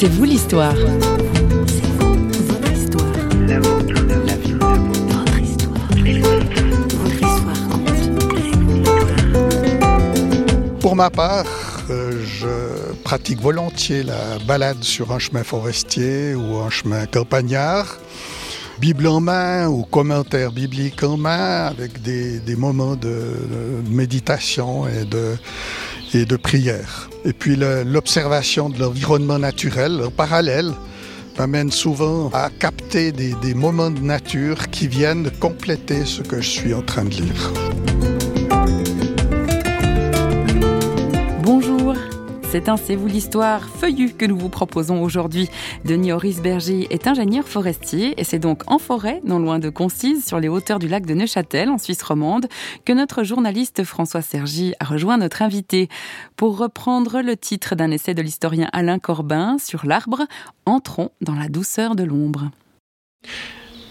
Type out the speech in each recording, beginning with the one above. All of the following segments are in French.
C'est vous l'histoire. Pour ma part, euh, je pratique volontiers la balade sur un chemin forestier ou un chemin campagnard. Bible en main ou commentaires bibliques en main avec des, moments de, méditation et de, et de prière. Et puis l'observation de l'environnement naturel en parallèle m'amène souvent à capter des, moments de nature qui viennent compléter ce que je suis en train de lire. C'est un C'est vous l'histoire feuillu que nous vous proposons aujourd'hui. Denis Horis Berger est ingénieur forestier et c'est donc en forêt, non loin de Concise, sur les hauteurs du lac de Neuchâtel, en Suisse romande, que notre journaliste François Sergi a rejoint notre invité. Pour reprendre le titre d'un essai de l'historien Alain Corbin sur l'arbre, entrons dans la douceur de l'ombre.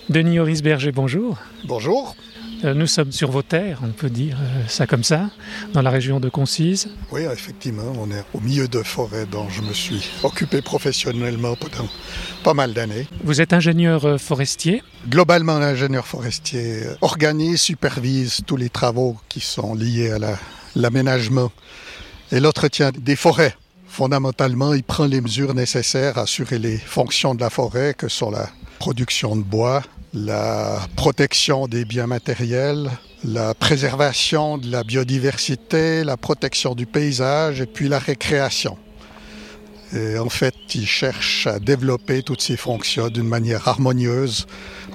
Denis Horis Berger, bonjour. Bonjour. Euh, nous sommes sur vos terres, on peut dire euh, ça comme ça, dans la région de Concise. Oui, effectivement, on est au milieu de forêts dont je me suis occupé professionnellement pendant pas mal d'années. Vous êtes ingénieur euh, forestier Globalement, l'ingénieur forestier organise, supervise tous les travaux qui sont liés à l'aménagement et l'entretien des forêts. Fondamentalement, il prend les mesures nécessaires à assurer les fonctions de la forêt, que sont la production de bois, la protection des biens matériels, la préservation de la biodiversité, la protection du paysage et puis la récréation. Et en fait, il cherche à développer toutes ces fonctions d'une manière harmonieuse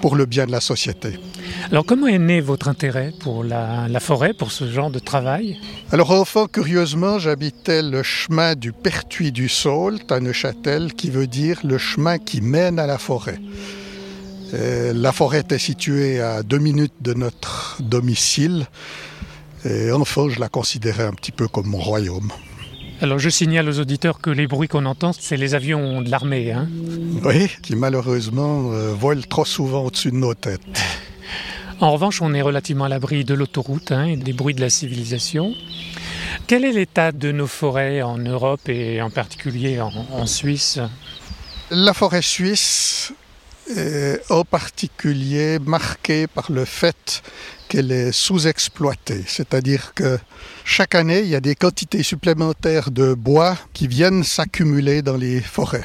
pour le bien de la société. Alors comment est né votre intérêt pour la, forêt, pour ce genre de travail? Alors enfin, curieusement, j'habitais le chemin du Pertuis du Sault à Neuchâtel, qui veut dire le chemin qui mène à la forêt. Euh, la forêt était située à deux minutes de notre domicile. Et enfin, je la considérais un petit peu comme mon royaume. Alors je signale aux auditeurs que les bruits qu'on entend, c'est les avions de l'armée. Hein oui, qui malheureusement euh, volent trop souvent au-dessus de nos têtes. En revanche, on est relativement à l'abri de l'autoroute hein, et des bruits de la civilisation. Quel est l'état de nos forêts en Europe et en particulier en Suisse? La forêt suisse en particulier marquée par le fait qu'elle est sous-exploitée. C'est-à-dire que chaque année, il y a des quantités supplémentaires de bois qui viennent s'accumuler dans les forêts.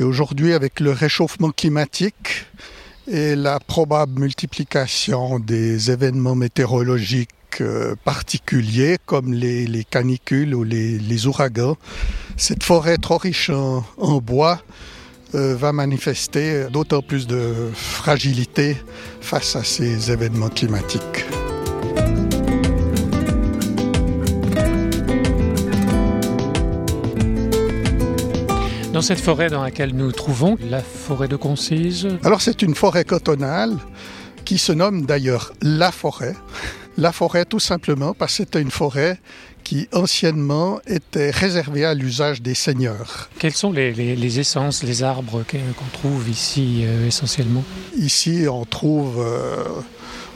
Et aujourd'hui, avec le réchauffement climatique et la probable multiplication des événements météorologiques euh, particuliers comme les, canicules ou les, ouragans, cette forêt trop riche en bois euh, va manifester d'autant plus de fragilité face à ces événements climatiques. Dans cette forêt dans laquelle nous nous trouvons, la forêt de Concise Alors c'est une forêt cotonale qui se nomme d'ailleurs la forêt. La forêt tout simplement parce que c'était une forêt qui anciennement était réservé à l'usage des seigneurs. Quelles sont les, essences, les arbres qu'on trouve ici euh, essentiellement? Ici, on trouve euh,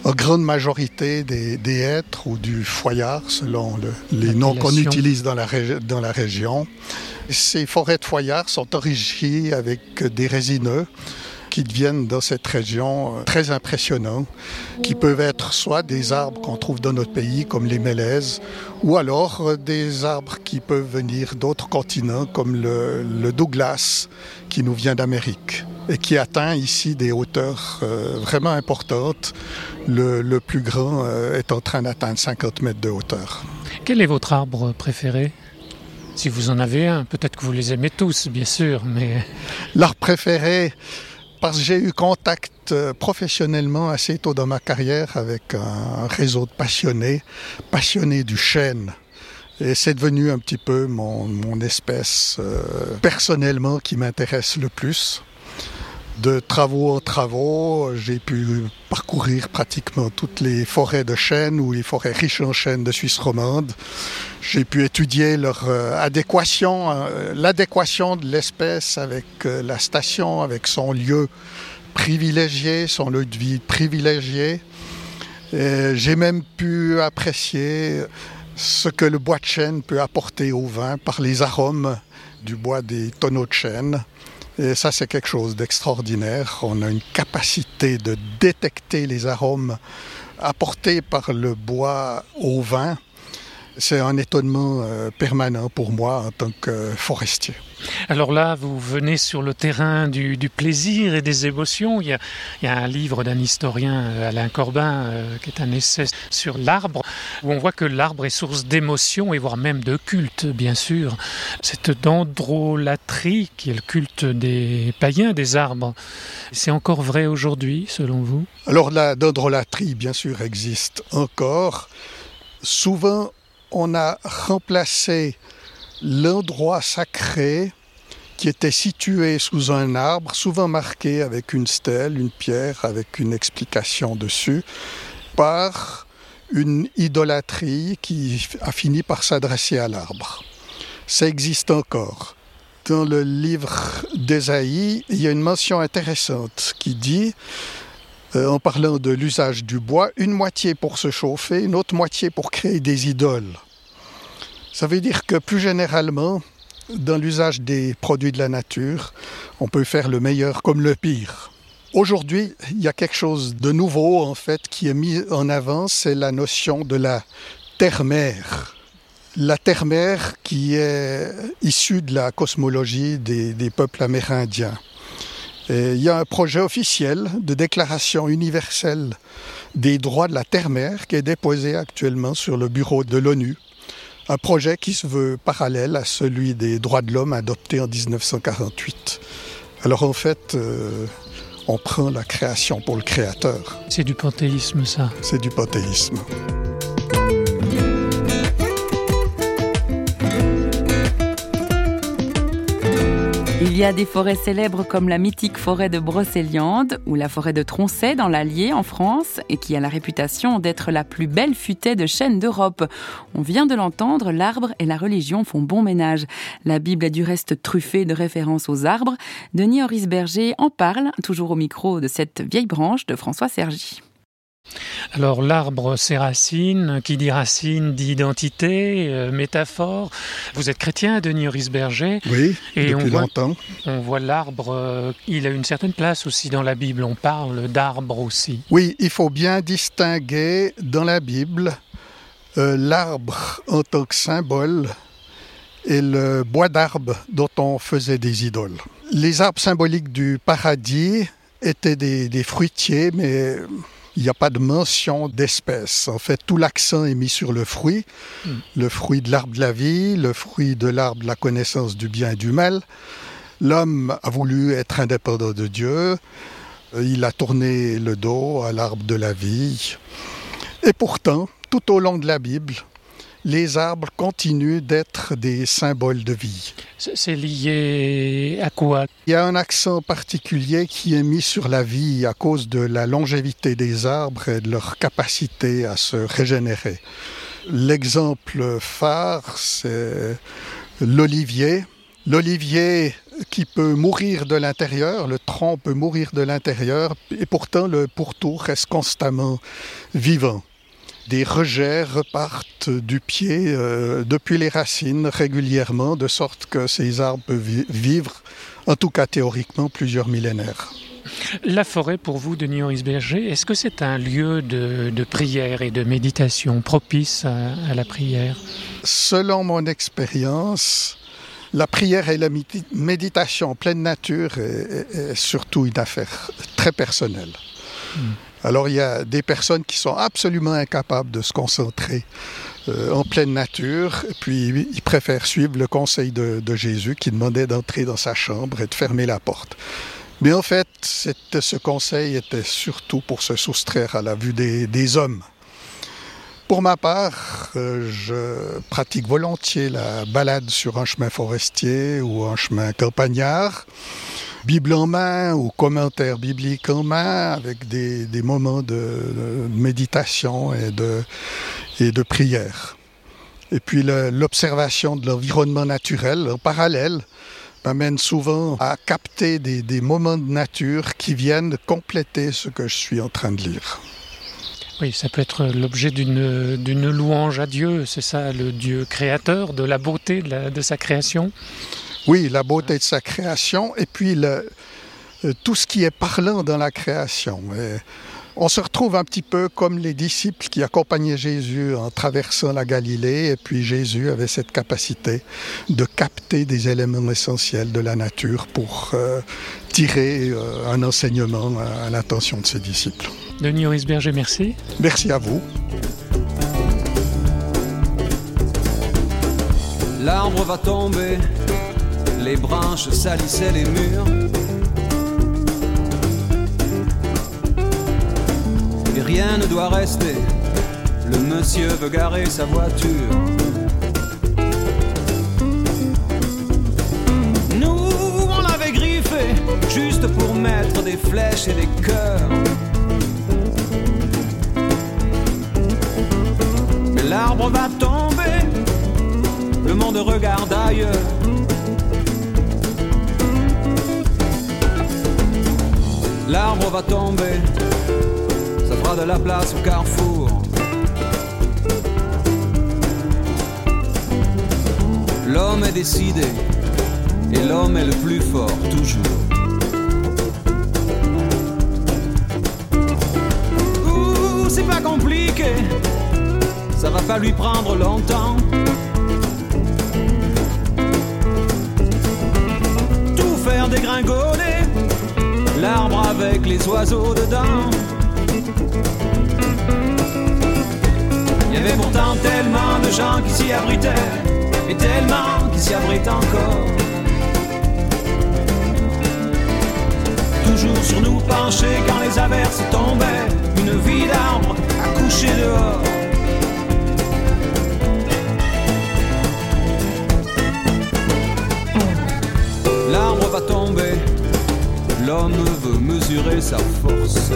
en grande majorité des, des, hêtres ou du foyard, selon les noms qu'on utilise dans la, dans la région. Ces forêts de foyard sont enrichies avec des résineux qui deviennent dans cette région euh, très impressionnants, qui peuvent être soit des arbres qu'on trouve dans notre pays comme les mélèzes, ou alors euh, des arbres qui peuvent venir d'autres continents comme le, Douglas qui nous vient d'Amérique et qui atteint ici des hauteurs euh, vraiment importantes. Le, le plus grand est en train d'atteindre 50 mètres de hauteur. Quel est votre arbre préféré? Si vous en avez un, peut-être que vous les aimez tous, bien sûr, mais... L'arbre préféré, parce que j'ai eu contact euh, professionnellement assez tôt dans ma carrière avec un réseau de passionnés, passionnés du chêne. Et c'est devenu un petit peu mon, espèce euh, personnellement qui m'intéresse le plus de travaux en travaux, j'ai pu parcourir pratiquement toutes les forêts de chênes ou les forêts riches en chênes de Suisse romande. J'ai pu étudier leur euh, adéquation, euh, l'adéquation de l'espèce avec euh, la station, avec son lieu privilégié, son lieu de vie privilégié. J'ai même pu apprécier ce que le bois de chêne peut apporter au vin par les arômes du bois des tonneaux de chêne. Et ça, c'est quelque chose d'extraordinaire. On a une capacité de détecter les arômes apportés par le bois au vin c'est un étonnement euh, permanent pour moi en tant que forestier. Alors là, vous venez sur le terrain du, plaisir et des émotions. Il y a, un livre d'un historien, euh, Alain Corbin, euh, qui est un essai sur l'arbre, où on voit que l'arbre est source d'émotions et voire même de culte, bien sûr. Cette dendrolatrie, qui est le culte des païens des arbres, c'est encore vrai aujourd'hui, selon vous? Alors la dendrolatrie, bien sûr, existe encore. Souvent, on a remplacé l'endroit sacré qui était situé sous un arbre, souvent marqué avec une stèle, une pierre, avec une explication dessus, par une idolâtrie qui a fini par s'adresser à l'arbre. Ça existe encore. Dans le livre d'Ésaïe, il y a une mention intéressante qui dit euh, en parlant de l'usage du bois, une moitié pour se chauffer, une autre moitié pour créer des idoles. Ça veut dire que plus généralement, dans l'usage des produits de la nature, on peut faire le meilleur comme le pire. Aujourd'hui, il y a quelque chose de nouveau en fait qui est mis en avant, c'est la notion de la terre-mère. La terre-mère qui est issue de la cosmologie des, des peuples amérindiens il y a un projet officiel de déclaration universelle des droits de la terre-mère qui est déposé actuellement sur le bureau de l'ONU. Un projet qui se veut parallèle à celui des droits de l'homme adopté en 1948. Alors en fait, euh, on prend la création pour le créateur. C'est du panthéisme ça C'est du panthéisme. Il y a des forêts célèbres comme la mythique forêt de Brocéliande ou la forêt de Troncet dans l'Allier en France et qui a la réputation d'être la plus belle futaie de chêne d'Europe. On vient de l'entendre, l'arbre et la religion font bon ménage. La Bible est du reste truffée de références aux arbres. Denis Horis Berger en parle, toujours au micro de cette vieille branche de François Sergi. Alors l'arbre, c'est racine. Qui dit racine dit identité, euh, métaphore. Vous êtes chrétien, Denis Berger. Oui, et depuis on longtemps. on voit l'arbre, euh, il a une certaine place aussi dans la Bible. On parle d'arbre aussi. Oui, il faut bien distinguer dans la Bible euh, l'arbre en tant que symbole et le bois d'arbre dont on faisait des idoles. Les arbres symboliques du paradis étaient des fruitiers, mais il n'y a pas de mention d'espèce. En fait, tout l'accent est mis sur le fruit, hmm. le fruit de l'arbre de la vie, le fruit de l'arbre de la connaissance du bien et du mal. L'homme a voulu être indépendant de Dieu, il a tourné le dos à l'arbre de la vie. Et pourtant, tout au long de la Bible, les arbres continuent d'être des symboles de vie. C'est lié à quoi? Il y a un accent particulier qui est mis sur la vie à cause de la longévité des arbres et de leur capacité à se régénérer. L'exemple phare, c'est l'olivier. L'olivier qui peut mourir de l'intérieur, le tronc peut mourir de l'intérieur, et pourtant le pourtour reste constamment vivant des rejets repartent du pied euh, depuis les racines régulièrement, de sorte que ces arbres peuvent vivre, en tout cas théoriquement, plusieurs millénaires. La forêt, pour vous, Denis Berger, est-ce que c'est un lieu de, prière et de méditation propice à, la prière? Selon mon expérience, la prière et la méditation en pleine nature est, surtout une affaire très personnelle. Hmm. Alors il y a des personnes qui sont absolument incapables de se concentrer euh, en pleine nature, puis ils préfèrent suivre le conseil de, Jésus qui demandait d'entrer dans sa chambre et de fermer la porte. Mais en fait, ce conseil était surtout pour se soustraire à la vue des, hommes. Pour ma part, euh, je pratique volontiers la balade sur un chemin forestier ou un chemin campagnard. Bible en main ou commentaires bibliques en main avec des, moments de, méditation et de, et de prière. Et puis l'observation de l'environnement naturel en parallèle m'amène souvent à capter des, des, moments de nature qui viennent compléter ce que je suis en train de lire. Oui, ça peut être l'objet d'une louange à Dieu, c'est ça, le Dieu créateur, de la beauté de sa création Oui, la beauté de sa création et puis le, euh, tout ce qui est parlant dans la création. on se retrouve un petit peu comme les disciples qui accompagnaient Jésus en traversant la Galilée, et puis Jésus avait cette capacité de capter des éléments essentiels de la nature pour euh, tirer euh, un enseignement à, l'attention de ses disciples. Denis Horisberger, merci. Merci à vous. L'arbre va tomber, les branches salissaient les murs. Et rien ne doit rester, le monsieur veut garer sa voiture. Nous, on l'avait griffé, juste pour mettre des flèches et des cœurs. Mais l'arbre va tomber le monde regarde ailleurs. L'arbre va tomber, ça fera de la place au carrefour. L'homme est décidé, et l'homme est le plus fort toujours. Ouh, c'est pas compliqué, ça va pas lui prendre longtemps. dégringoler l'arbre avec les oiseaux dedans. Il y avait pourtant tellement de gens qui s'y abritaient, et tellement qui s'y abritent encore. Toujours sur nous penchés quand les averses tombaient, une vie d'arbre à coucher dehors. L'arbre va tomber, l'homme veut mesurer sa force.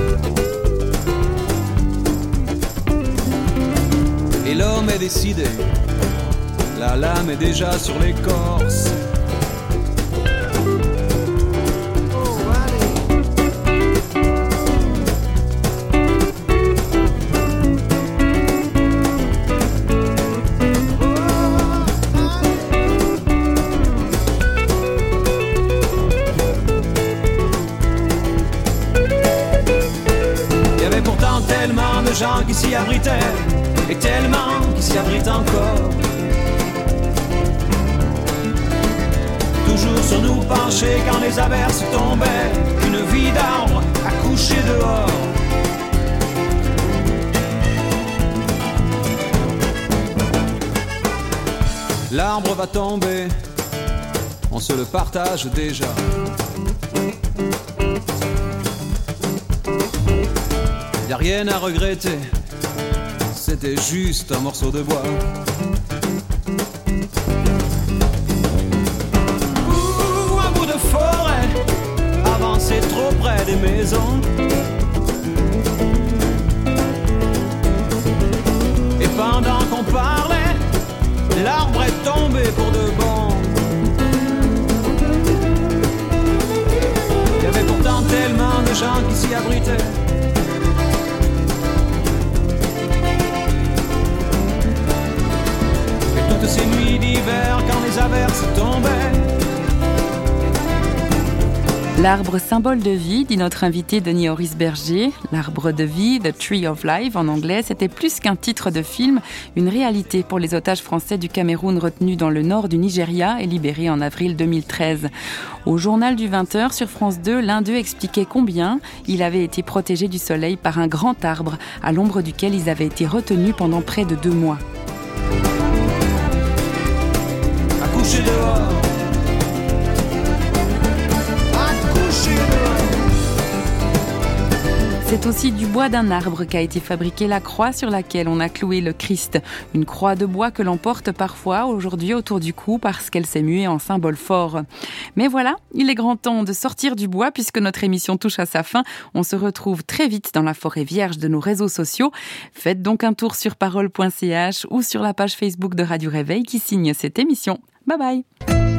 Et l'homme est décidé, la lame est déjà sur l'écorce. Qui s'y abritaient et tellement qui s'y abritent encore. Toujours sur nous penchés quand les averses tombaient, une vie d'arbre à coucher dehors. L'arbre va tomber, on se le partage déjà. Y a rien à regretter, c'était juste un morceau de bois. Ou un bout de forêt, avancé trop près des maisons. Et pendant qu'on parlait, l'arbre est tombé pour de bon. Il y avait pourtant tellement de gens qui s'y abritaient. L'arbre symbole de vie, dit notre invité Denis Horis Berger. L'arbre de vie, The Tree of Life en anglais, c'était plus qu'un titre de film, une réalité pour les otages français du Cameroun retenus dans le nord du Nigeria et libérés en avril 2013. Au journal du 20h sur France 2, l'un d'eux expliquait combien il avait été protégé du soleil par un grand arbre à l'ombre duquel ils avaient été retenus pendant près de deux mois. world. C'est aussi du bois d'un arbre qu'a été fabriquée la croix sur laquelle on a cloué le Christ. Une croix de bois que l'on porte parfois aujourd'hui autour du cou parce qu'elle s'est muée en symbole fort. Mais voilà, il est grand temps de sortir du bois puisque notre émission touche à sa fin. On se retrouve très vite dans la forêt vierge de nos réseaux sociaux. Faites donc un tour sur parole.ch ou sur la page Facebook de Radio Réveil qui signe cette émission. Bye bye